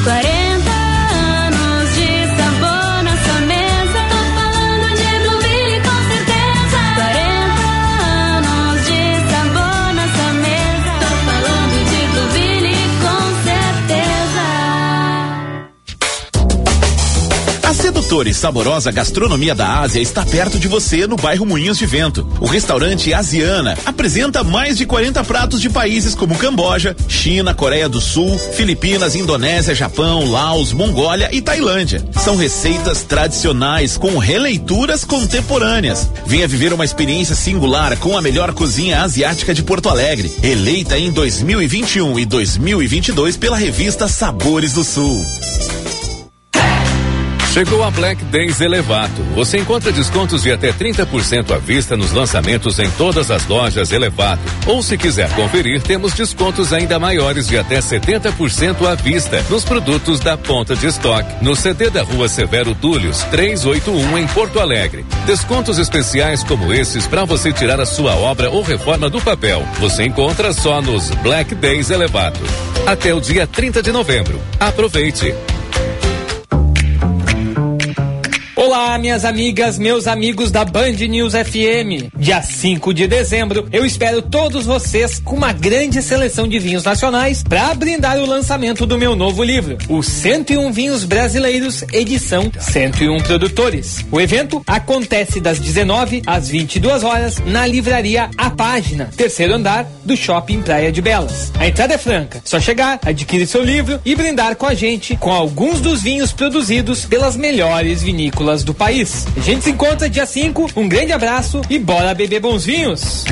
40 A sedutora e saborosa gastronomia da Ásia está perto de você no bairro Moinhos de Vento. O restaurante Asiana apresenta mais de 40 pratos de países como Camboja, China, Coreia do Sul, Filipinas, Indonésia, Japão, Laos, Mongólia e Tailândia. São receitas tradicionais com releituras contemporâneas. Venha viver uma experiência singular com a melhor cozinha asiática de Porto Alegre, eleita em 2021 e 2022 pela revista Sabores do Sul. Chegou a Black Days Elevato. Você encontra descontos de até 30% à vista nos lançamentos em todas as lojas Elevato. Ou se quiser conferir, temos descontos ainda maiores de até 70% à vista nos produtos da ponta de estoque. No CD da Rua Severo Túlios, 381 em Porto Alegre. Descontos especiais como esses para você tirar a sua obra ou reforma do papel. Você encontra só nos Black Days Elevato. Até o dia 30 de novembro. Aproveite. Olá, minhas amigas, meus amigos da Band News FM. Dia 5 de dezembro, eu espero todos vocês com uma grande seleção de vinhos nacionais para brindar o lançamento do meu novo livro, Os 101 Vinhos Brasileiros, edição 101 Produtores. O evento acontece das 19 às 22 horas na livraria A Página, terceiro andar do Shopping Praia de Belas. A entrada é franca, só chegar, adquirir seu livro e brindar com a gente com alguns dos vinhos produzidos pelas melhores vinícolas do país. A gente se encontra dia 5, um grande abraço e bora beber bons vinhos!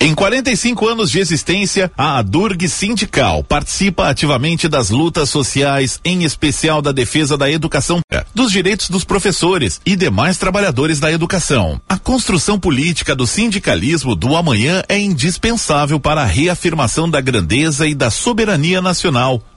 Em 45 anos de existência, a Adurg Sindical participa ativamente das lutas sociais, em especial da defesa da educação, dos direitos dos professores e demais trabalhadores da educação. A construção política do sindicalismo do amanhã é indispensável para a reafirmação da grandeza e da soberania nacional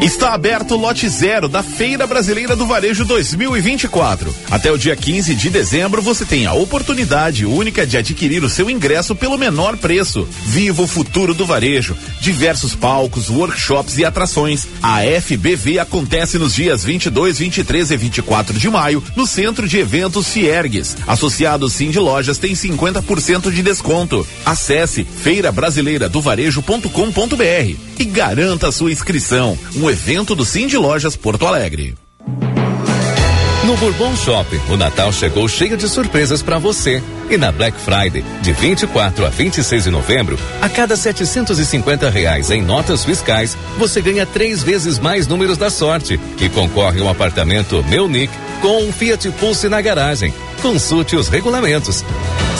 Está aberto o lote zero da Feira Brasileira do Varejo 2024. Até o dia 15 de dezembro você tem a oportunidade única de adquirir o seu ingresso pelo menor preço. Viva o futuro do varejo. Diversos palcos, workshops e atrações. A FBV acontece nos dias 22, 23 e 24 de maio no Centro de Eventos Fiergues. Associados Sim de Lojas tem 50% de desconto. Acesse feirabrasileiradovarejo.com.br e garanta sua inscrição. Um evento do de Lojas Porto Alegre. No Bourbon Shopping, o Natal chegou cheio de surpresas para você. E na Black Friday, de 24 a 26 de novembro, a cada 750 reais em notas fiscais, você ganha três vezes mais números da sorte, que concorre um apartamento Meu Nick com um Fiat Pulse na garagem. Consulte os regulamentos.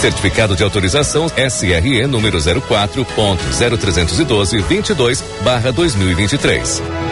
Certificado de autorização SRE número 04.0312 22 barra 2023.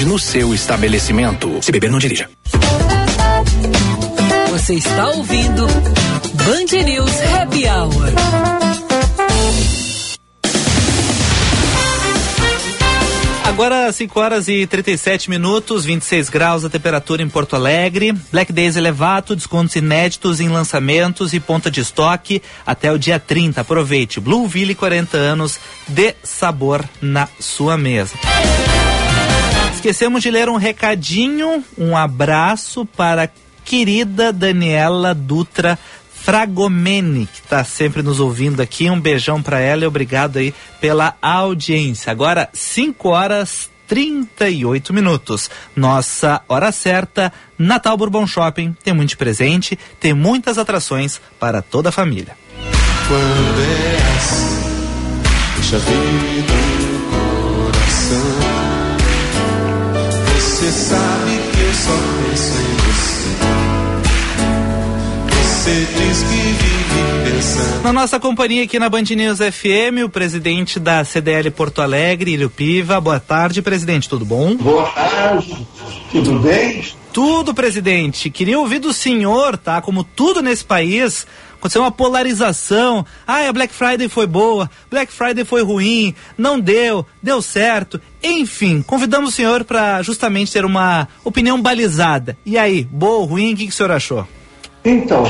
no seu estabelecimento. Se beber, não dirija. Você está ouvindo Band News Happy Hour. Agora 5 horas e 37 minutos, 26 graus a temperatura em Porto Alegre. Black Days Elevato, descontos inéditos em lançamentos e ponta de estoque até o dia 30. Aproveite. Blueville 40 anos de sabor na sua mesa. Esquecemos de ler um recadinho, um abraço para a querida Daniela Dutra Fragomeni, que está sempre nos ouvindo aqui. Um beijão para ela e obrigado aí pela audiência. Agora, 5 horas 38 minutos. Nossa hora certa, Natal Bourbon Shopping. Tem muito presente, tem muitas atrações para toda a família. Quando é deixa a vida Você sabe que eu só penso em você. Você diz que vive pensando. Na nossa companhia aqui na Band News FM, o presidente da CDL Porto Alegre, Ilho Piva. Boa tarde, presidente, tudo bom? Boa tarde, tudo bem? Tudo, presidente. Queria ouvir do senhor, tá? Como tudo nesse país, aconteceu uma polarização. Ah, a Black Friday foi boa, Black Friday foi ruim, não deu, deu certo. Enfim, convidamos o senhor para justamente ter uma opinião balizada. E aí, boa ou ruim, o que, que o senhor achou? Então,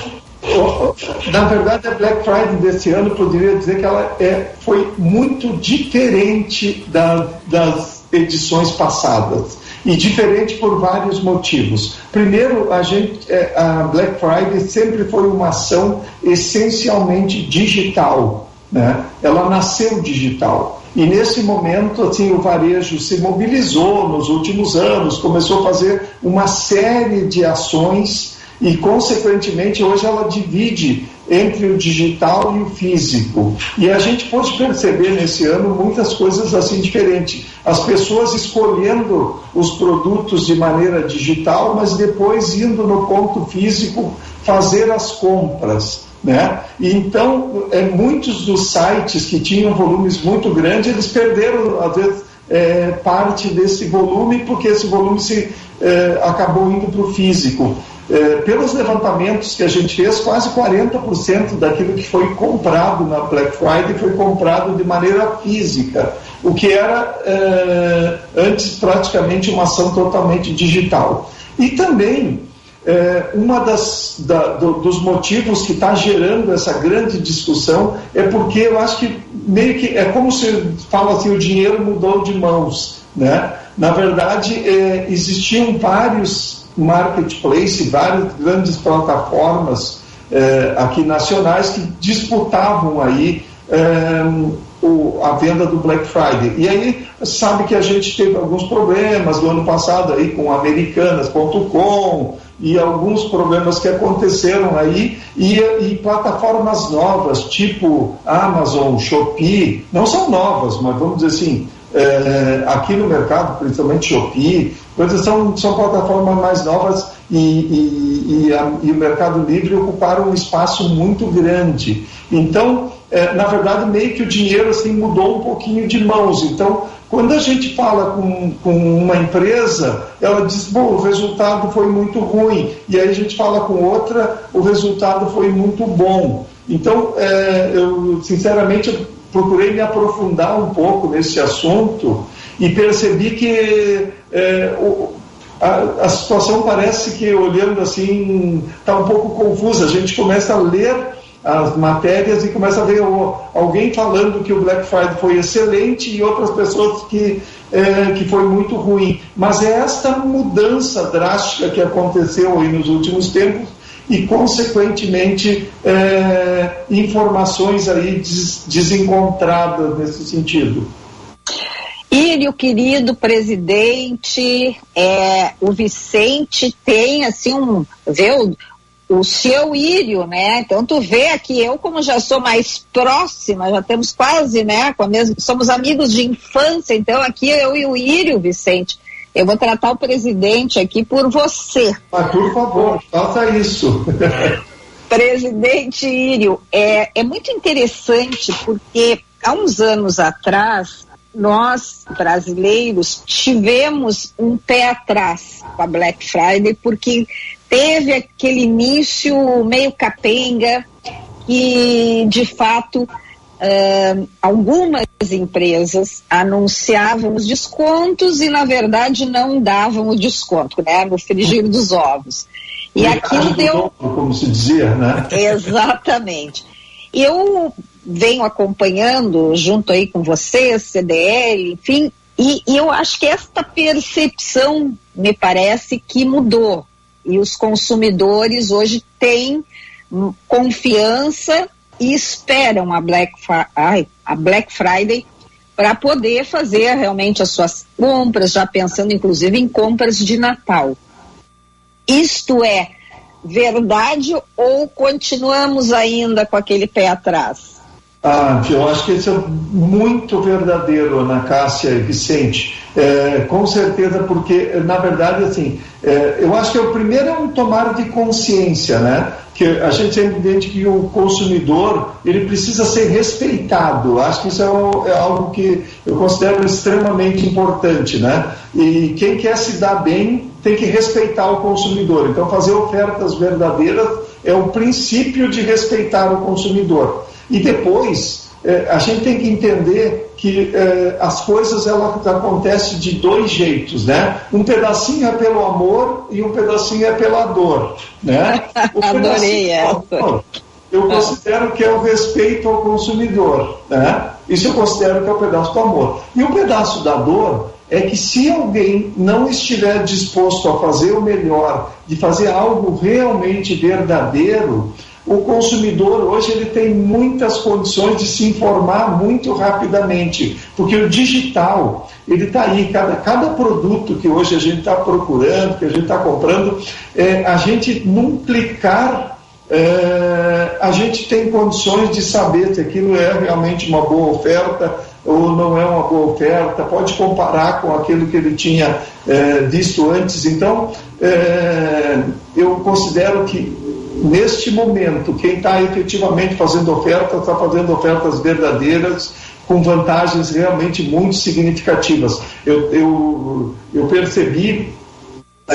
na verdade, a Black Friday desse ano, poderia dizer que ela é, foi muito diferente da- das edições passadas. E diferente por vários motivos. Primeiro, a, gente, é, a Black Friday sempre foi uma ação essencialmente digital. Né? Ela nasceu digital. E nesse momento, assim, o varejo se mobilizou nos últimos anos, começou a fazer uma série de ações e, consequentemente, hoje ela divide entre o digital e o físico. E a gente pôde perceber nesse ano muitas coisas assim diferentes. As pessoas escolhendo os produtos de maneira digital, mas depois indo no ponto físico fazer as compras. Né? Então, é, muitos dos sites que tinham volumes muito grandes, eles perderam, às vezes, é, parte desse volume, porque esse volume se, é, acabou indo para o físico. É, pelos levantamentos que a gente fez, quase 40% daquilo que foi comprado na Black Friday foi comprado de maneira física, o que era é, antes praticamente uma ação totalmente digital. E também é, uma das da, do, dos motivos que está gerando essa grande discussão é porque eu acho que meio que é como se fala assim o dinheiro mudou de mãos né na verdade é, existiam vários marketplaces várias grandes plataformas é, aqui nacionais que disputavam aí é, o, a venda do Black Friday. E aí sabe que a gente teve alguns problemas no ano passado aí com americanas.com e alguns problemas que aconteceram aí e, e plataformas novas tipo Amazon, Shopee, não são novas, mas vamos dizer assim, é, aqui no mercado, principalmente Shopee, coisas são, são plataformas mais novas e, e, e, a, e o Mercado Livre ocuparam um espaço muito grande. Então, é, na verdade, meio que o dinheiro assim mudou um pouquinho de mãos. Então, quando a gente fala com, com uma empresa, ela diz, bom, o resultado foi muito ruim. E aí a gente fala com outra, o resultado foi muito bom. Então, é, eu sinceramente procurei me aprofundar um pouco nesse assunto e percebi que é, o, a, a, situação parece que, olhando assim, está um pouco confusa. A gente começa a ler as matérias e começa a ver o, alguém falando que o Black Friday foi excelente e outras pessoas que, é, que foi muito ruim. Mas é esta mudança drástica que aconteceu aí nos últimos tempos e, consequentemente, é, informações aí des, desencontradas nesse sentido. Írio, querido presidente, é, o Vicente tem assim um, vê o, o seu Írio, né? Então tu vê aqui, eu como já sou mais próxima, já temos quase, né, com a mesma, somos amigos de infância, então aqui eu e o Írio, Vicente, eu vou tratar o presidente aqui por você. Ah, por favor, faça isso. presidente Írio, é, é muito interessante porque há uns anos atrás nós, brasileiros, tivemos um pé atrás com a Black Friday, porque teve aquele início meio capenga, que de fato uh, algumas empresas anunciavam os descontos e, na verdade, não davam o desconto, né? No frigir dos ovos. E aquilo deu. Como se dizia, né? Exatamente. Eu venho acompanhando junto aí com você, CDL, enfim, e, e eu acho que esta percepção me parece que mudou. E os consumidores hoje têm confiança e esperam a Black, Ai, a Black Friday para poder fazer realmente as suas compras, já pensando inclusive em compras de Natal. Isto é verdade ou continuamos ainda com aquele pé atrás? Ah, eu acho que isso é muito verdadeiro, Ana Cássia e Vicente. É, com certeza, porque, na verdade, assim, é, eu acho que o primeiro é um tomar de consciência, né? Que a gente sempre entende que o consumidor, ele precisa ser respeitado. Acho que isso é, é algo que eu considero extremamente importante, né? E quem quer se dar bem tem que respeitar o consumidor. Então, fazer ofertas verdadeiras é o princípio de respeitar o consumidor. E depois, eh, a gente tem que entender que eh, as coisas elas acontecem de dois jeitos, né? Um pedacinho é pelo amor e um pedacinho é pela dor, né? Adorei essa. eu considero que é o respeito ao consumidor, né? Isso eu considero que é o um pedaço do amor. E o um pedaço da dor é que se alguém não estiver disposto a fazer o melhor, de fazer algo realmente verdadeiro, o consumidor hoje ele tem muitas condições de se informar muito rapidamente, porque o digital ele está aí, cada, cada produto que hoje a gente está procurando, que a gente está comprando, é, a gente num clicar é, a gente tem condições de saber se aquilo é realmente uma boa oferta ou não é uma boa oferta, pode comparar com aquilo que ele tinha é, visto antes. Então, é, eu considero que neste momento, quem está efetivamente fazendo ofertas, está fazendo ofertas verdadeiras, com vantagens realmente muito significativas. Eu, eu, eu percebi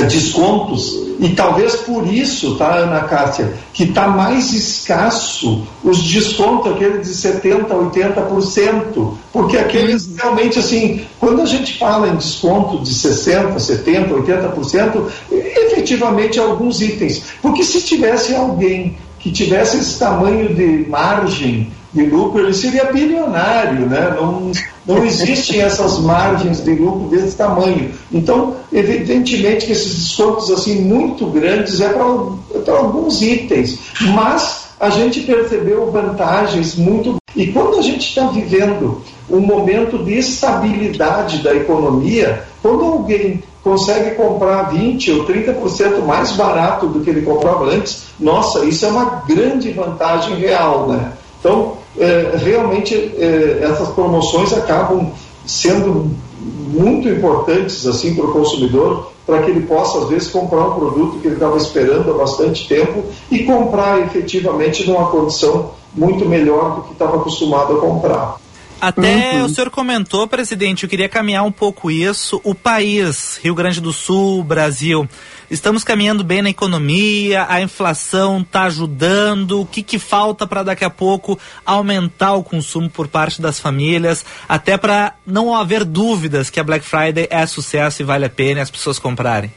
descontos. E talvez por isso, tá, Ana Cássia, que está mais escasso os descontos, aqueles de 70%, 80%, porque aqueles uhum. realmente, assim, quando a gente fala em desconto de 60%, 70%, 80%, efetivamente alguns itens, porque se tivesse alguém que tivesse esse tamanho de margem de lucro, ele seria bilionário, né? Não, não existem essas margens de lucro desse tamanho. Então, evidentemente que esses descontos assim muito grandes é para alguns itens, mas a gente percebeu vantagens muito. E quando a gente está vivendo um momento de estabilidade da economia, quando alguém consegue comprar 20 ou 30% mais barato do que ele comprava antes, nossa, isso é uma grande vantagem real, né? Então, é, realmente, é, essas promoções acabam sendo muito importantes assim para o consumidor, para que ele possa às vezes comprar um produto que ele estava esperando há bastante tempo e comprar efetivamente numa condição muito melhor do que estava acostumado a comprar. Até uhum. o senhor comentou, presidente, eu queria caminhar um pouco isso. O país, Rio Grande do Sul, Brasil, estamos caminhando bem na economia, a inflação está ajudando. O que, que falta para daqui a pouco aumentar o consumo por parte das famílias, até para não haver dúvidas que a Black Friday é sucesso e vale a pena as pessoas comprarem?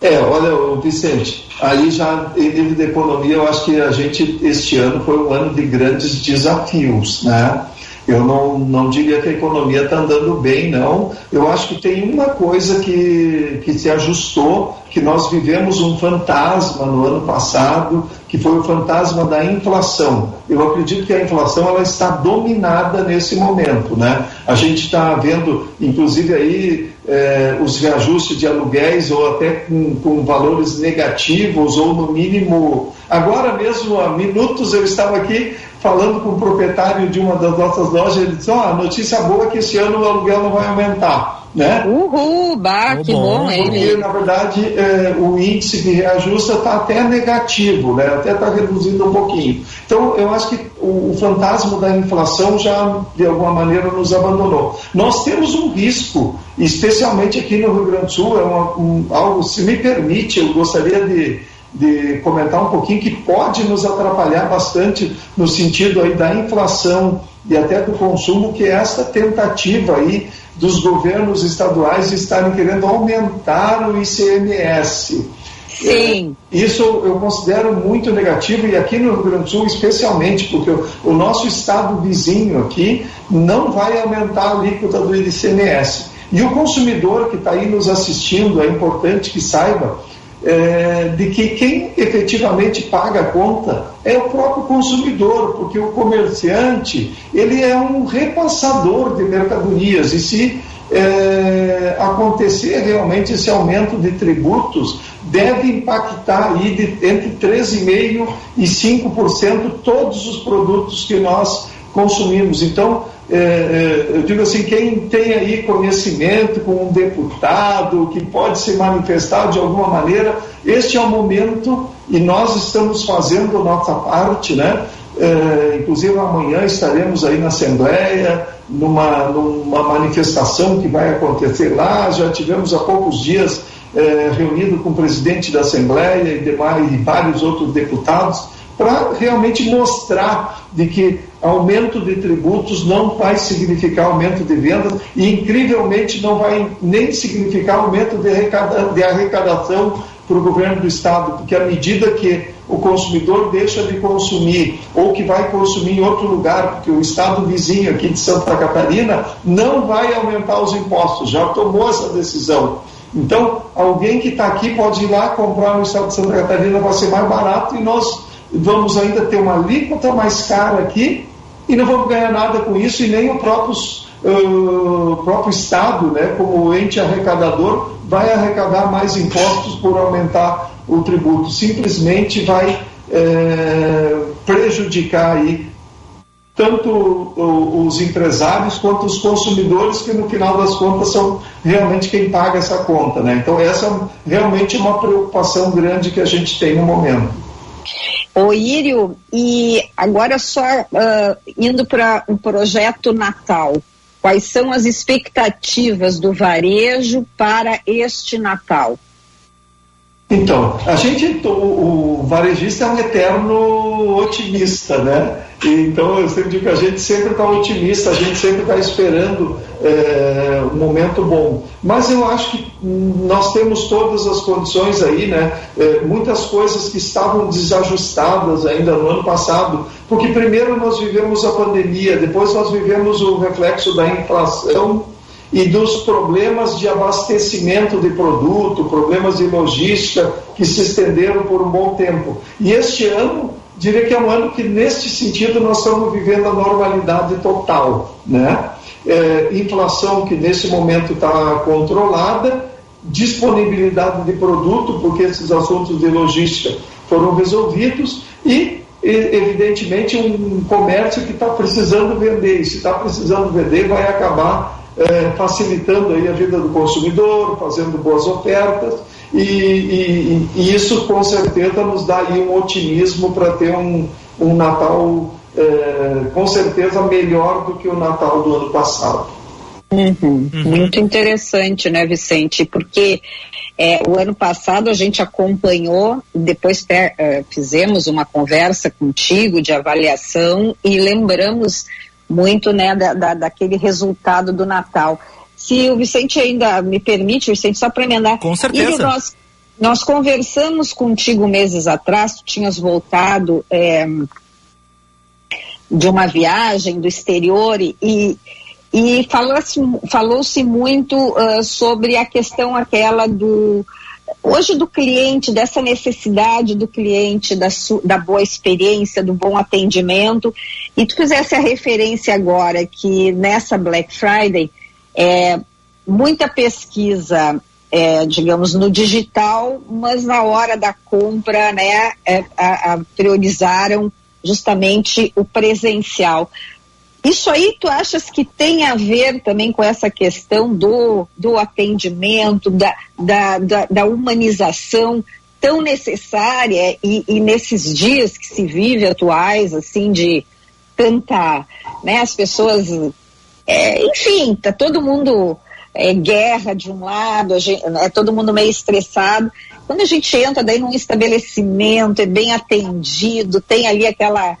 É, olha, Vicente, aí já em nível de economia, eu acho que a gente, este ano foi um ano de grandes desafios, né? Eu não, não diria que a economia está andando bem, não. Eu acho que tem uma coisa que, que se ajustou, que nós vivemos um fantasma no ano passado, que foi o fantasma da inflação. Eu acredito que a inflação ela está dominada nesse momento, né? A gente está vendo, inclusive aí eh, os reajustes de aluguéis ou até com, com valores negativos ou no mínimo. Agora mesmo há minutos eu estava aqui falando com o proprietário de uma das nossas lojas, ele disse, ó, oh, a notícia boa é que esse ano o aluguel não vai aumentar, né? Uhul, bah, que bom, bom ele. Porque, na verdade, é, o índice de reajuste está até negativo, né? Até está reduzindo um pouquinho. Então, eu acho que o, o, fantasma da inflação já, de alguma maneira, nos abandonou. Nós temos um risco, especialmente aqui no Rio Grande do Sul, é uma, um, algo, se me permite, eu gostaria de de comentar um pouquinho que pode nos atrapalhar bastante no sentido aí da inflação e até do consumo, que é essa tentativa aí dos governos estaduais estarem querendo aumentar o ICMS. Sim. É, isso eu considero muito negativo e aqui no Rio Grande do Sul especialmente, porque o nosso estado vizinho aqui não vai aumentar a alíquota do ICMS. E o consumidor que está aí nos assistindo, é importante que saiba é, de que quem efetivamente paga a conta é o próprio consumidor, porque o comerciante ele é um repassador de mercadorias. E se é, acontecer realmente esse aumento de tributos deve impactar aí de, entre 3,5% e 5% todos os produtos que nós consumimos. Então, é, é, eu digo assim, quem tem aí conhecimento com um deputado que pode se manifestar de alguma maneira, este é o momento e nós estamos fazendo a nossa parte, né? É, inclusive amanhã estaremos aí na Assembleia, numa, numa manifestação que vai acontecer lá, já tivemos há poucos dias é, reunido com o presidente da Assembleia e demais e vários outros deputados para realmente mostrar de que aumento de tributos não vai significar aumento de vendas e incrivelmente não vai nem significar aumento de, arrecada, de arrecadação para o governo do estado, porque à medida que o consumidor deixa de consumir ou que vai consumir em outro lugar, porque o estado vizinho aqui de Santa Catarina não vai aumentar os impostos, já tomou essa decisão. Então, alguém que está aqui pode ir lá comprar no estado de Santa Catarina, vai ser mais barato e nós vamos ainda ter uma alíquota mais cara aqui e não vamos ganhar nada com isso e nem o próprio, uh, próprio Estado, né, como ente arrecadador, vai arrecadar mais impostos por aumentar o tributo. Simplesmente vai é, prejudicar aí tanto os empresários quanto os consumidores, que no final das contas são realmente quem paga essa conta. Né? Então, essa é realmente uma preocupação grande que a gente tem no momento. Ô Írio, e agora só uh, indo para um projeto Natal, quais são as expectativas do varejo para este Natal? Então, a gente, o, o varejista é um eterno otimista, né? Então, eu sempre digo que a gente sempre está otimista, a gente sempre está esperando é, um momento bom. Mas eu acho que nós temos todas as condições aí, né? É, muitas coisas que estavam desajustadas ainda no ano passado, porque primeiro nós vivemos a pandemia, depois nós vivemos o reflexo da inflação e dos problemas de abastecimento de produto, problemas de logística que se estenderam por um bom tempo. E este ano diria que é um ano que, neste sentido, nós estamos vivendo a normalidade total. Né? É, inflação que, nesse momento, está controlada, disponibilidade de produto, porque esses assuntos de logística foram resolvidos, e, evidentemente, um comércio que está precisando vender. E se está precisando vender, vai acabar eh, facilitando aí a vida do consumidor, fazendo boas ofertas, e, e, e isso com certeza nos dá aí um otimismo para ter um, um Natal eh, com certeza melhor do que o Natal do ano passado. Uhum. Muito interessante, né, Vicente? Porque é, o ano passado a gente acompanhou, depois per, eh, fizemos uma conversa contigo de avaliação e lembramos muito né, da, da, daquele resultado do Natal. Se o Vicente ainda me permite, Vicente, só para emendar. Com certeza. E nós, nós conversamos contigo meses atrás, tu tinhas voltado é, de uma viagem do exterior e, e falou-se falou muito uh, sobre a questão aquela do hoje do cliente, dessa necessidade do cliente, da, da boa experiência, do bom atendimento, e tu fizesse a referência agora que nessa Black Friday, é, muita pesquisa, é, digamos, no digital, mas na hora da compra, né, é, a, a, priorizaram justamente o presencial. Isso aí tu achas que tem a ver também com essa questão do, do atendimento, da, da, da, da humanização tão necessária e, e, nesses dias que se vive atuais, assim, de tanta, né, as pessoas, é, enfim, tá todo mundo é, guerra de um lado, gente, é todo mundo meio estressado. Quando a gente entra daí num estabelecimento, é bem atendido, tem ali aquela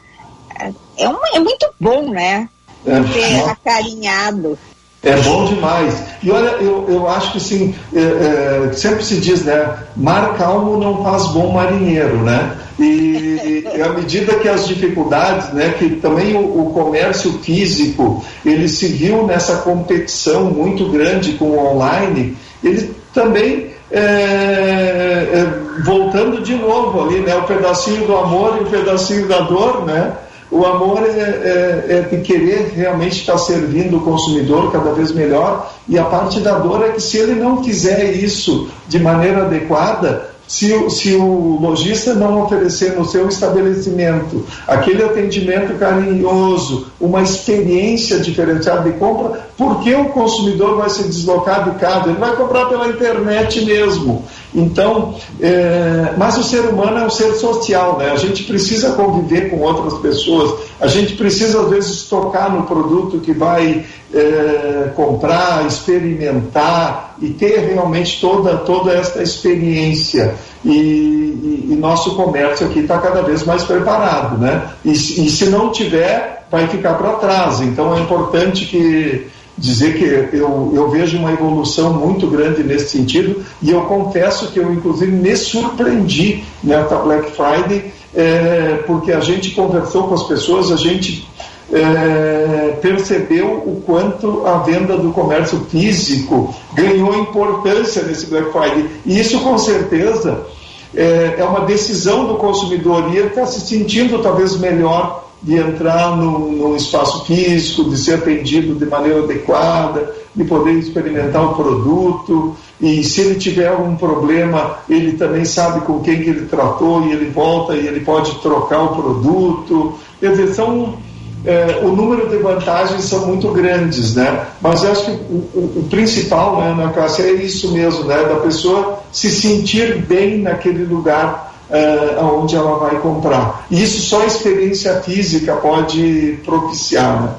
é, um, é muito bom, né? É, Ser acarinhado. É bom demais. E olha, eu, eu acho que assim, é, é, sempre se diz, né? Mar calmo não faz bom marinheiro, né? E, e à medida que as dificuldades, né? Que também o, o, comércio físico, ele se viu nessa competição muito grande com o online, ele também é, é, voltando de novo ali, né? O pedacinho do amor e o pedacinho da dor, né? O amor é, é, é, de querer realmente estar servindo o consumidor cada vez melhor, e a parte da dor é que se ele não quiser isso de maneira adequada, se, se o lojista não oferecer no seu estabelecimento aquele atendimento carinhoso, uma experiência diferenciada de compra, por que o consumidor vai se deslocar de casa? Ele vai comprar pela internet mesmo. Então, é, mas o ser humano é um ser social, né? A gente precisa conviver com outras pessoas, a gente precisa às vezes tocar no produto que vai é, comprar, experimentar e ter realmente toda, toda esta experiência. E, e, e nosso comércio aqui está cada vez mais preparado, né? E, e se não tiver, vai ficar para trás. Então é importante que dizer que eu, eu vejo uma evolução muito grande nesse sentido e eu confesso que eu inclusive me surpreendi nessa Black Friday é, porque a gente conversou com as pessoas, a gente é, percebeu o quanto a venda do comércio físico ganhou importância nesse Black Friday e isso com certeza é, é uma decisão do consumidor e ele está se sentindo talvez melhor de entrar no, no, espaço físico, de ser atendido de maneira adequada, de poder experimentar o produto e se ele tiver algum problema, ele também sabe com quem que ele tratou e ele volta e ele pode trocar o produto. Quer dizer, são, é, o número de vantagens são muito grandes, né? Mas eu acho que o, o, o principal, né, Ana Cássia, é isso mesmo, né? Da pessoa se sentir bem naquele lugar uh, aonde ela vai comprar. E isso só a experiência física pode propiciar. Né?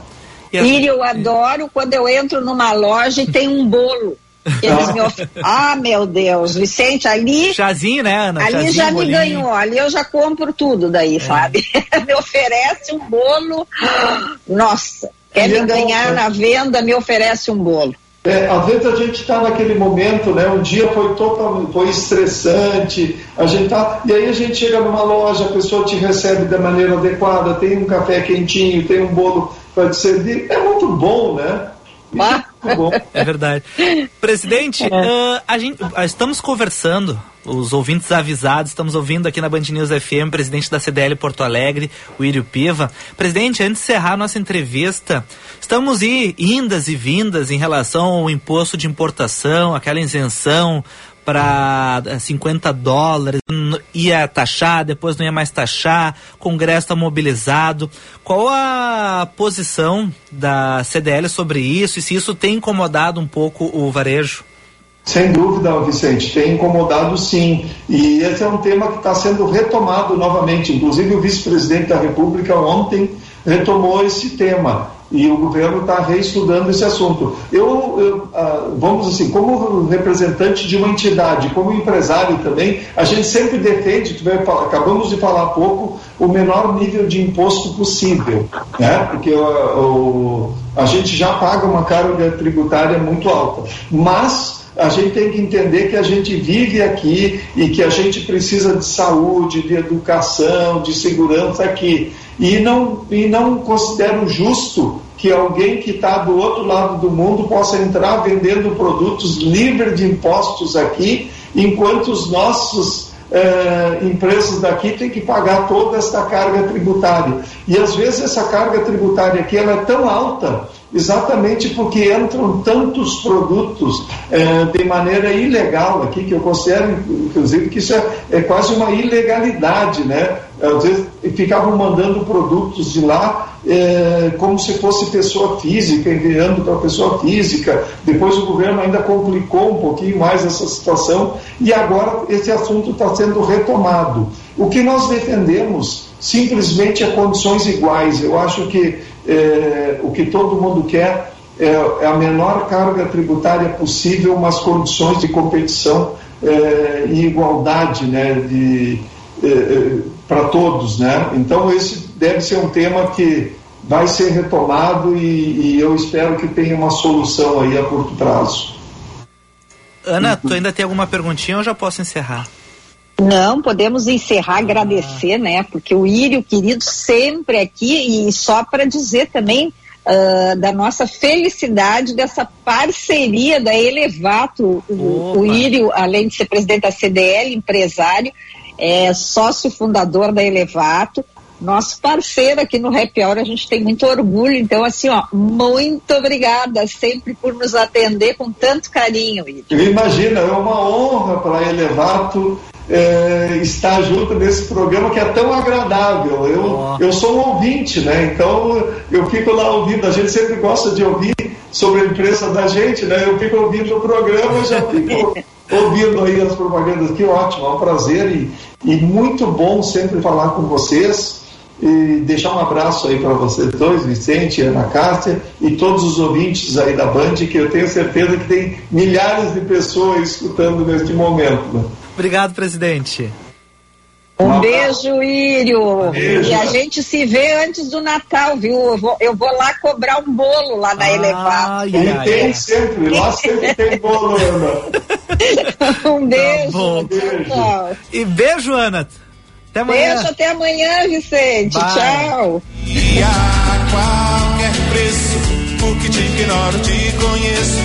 E eu adoro quando eu entro numa loja e tem um bolo. Eles me of... Ah, meu Deus, Vicente, ali. Chazinho, né, Ana? Ali Chazinho, já me bolinho. ganhou, ali eu já compro tudo daí, é. sabe? me oferece um bolo. Nossa, quer me ganhar na venda, me oferece um bolo. É, às vezes a gente está naquele momento, né? Um dia foi totalmente foi estressante, a gente tá, e aí a gente chega numa loja, a pessoa te recebe da maneira adequada, tem um café quentinho, tem um bolo para te servir, é muito bom, né? Bom. é verdade. Presidente, uh, a gente, uh, estamos conversando os ouvintes avisados, estamos ouvindo aqui na Band News FM, presidente da CDL Porto Alegre, o Írio Piva. Presidente, antes de encerrar nossa entrevista, estamos aí indas e vindas em relação ao imposto de importação, aquela isenção para 50 dólares, n- ia taxar, depois não ia mais taxar, Congresso está mobilizado. Qual a posição da CDL sobre isso e se isso tem incomodado um pouco o varejo? Sem dúvida, Vicente, tem incomodado sim. E esse é um tema que está sendo retomado novamente. Inclusive, o vice-presidente da República ontem retomou esse tema. E o governo está reestudando esse assunto. Eu, eu, ah, vamos assim, como representante de uma entidade, como empresário também, a gente sempre defende, acabamos de falar há pouco, o menor nível de imposto possível, né? Porque o- o- a gente já paga uma carga tributária muito alta. Mas a gente tem que entender que a gente vive aqui e que a gente precisa de saúde, de educação, de segurança aqui. E não, e não considero justo que alguém que está do outro lado do mundo possa entrar vendendo produtos livres de impostos aqui, enquanto os nossos eh, empresas daqui têm que pagar toda esta carga tributária. E às vezes essa carga tributária aqui ela é tão alta exatamente porque entram tantos produtos eh, de maneira ilegal aqui, que eu considero, inclusive, que isso é, é quase uma ilegalidade, né? Às vezes ficavam mandando produtos de lá eh, como se fosse pessoa física, enviando para pessoa física. Depois o governo ainda complicou um pouquinho mais essa situação e agora esse assunto está sendo retomado. O que nós defendemos simplesmente é condições iguais. Eu acho que eh, o que todo mundo quer é, é a menor carga tributária possível, mas condições de competição eh, e igualdade né, de, para todos. Né? Então, esse deve ser um tema que vai ser retomado e, e eu espero que tenha uma solução aí a curto prazo. Ana, tu ainda tem alguma perguntinha ou já posso encerrar? Não, podemos encerrar, agradecer, né? Porque o Írio, querido, sempre aqui, e só para dizer também ah, da nossa felicidade dessa parceria da Elevato. O, o Írio, além de ser presidente da CDL, empresário, é sócio fundador da Elevato. Nosso parceiro aqui no Happy Hour, a gente tem muito orgulho. Então, assim, ó, muito obrigada sempre por nos atender com tanto carinho, Írio. Imagina, é uma honra para a Elevato eh, estar junto nesse programa que é tão agradável. Eu, eu sou um ouvinte, né? Então eu fico lá ouvindo. A gente sempre gosta de ouvir sobre a empresa da gente, né? Eu fico ouvindo o programa e já fico ouvindo aí as propagandas. Que ótimo, é um prazer e, e muito bom sempre falar com vocês. E deixar um abraço aí para vocês dois, Vicente, Ana Cássia e todos os ouvintes aí da Band, que eu tenho certeza que tem milhares de pessoas escutando neste momento. Obrigado, presidente. Um beijo, Írio. Beijo. E a gente se vê antes do Natal, viu? Eu vou, eu vou lá cobrar um bolo lá na Elevato. E tem sempre, lá sempre tem bolo, Ana. um beijo. bom. Tchau, tchau. E beijo, Ana. Até amanhã. Beijo até amanhã, Vicente. Bye. Tchau. E a qualquer preço, porque te ignoro, te conheço.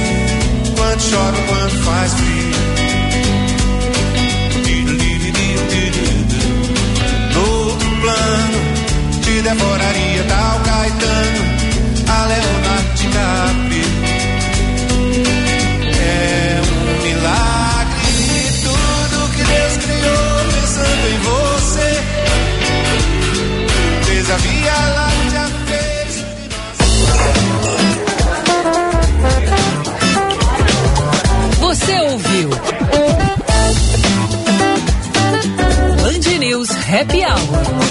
Quando choro, quando faz frio. devoraria tal Caetano, a Leonardo DiCaprio. É um milagre tudo que Deus criou pensando em você. Fez a Via lá de nós. Você ouviu? Band News Happy Hour.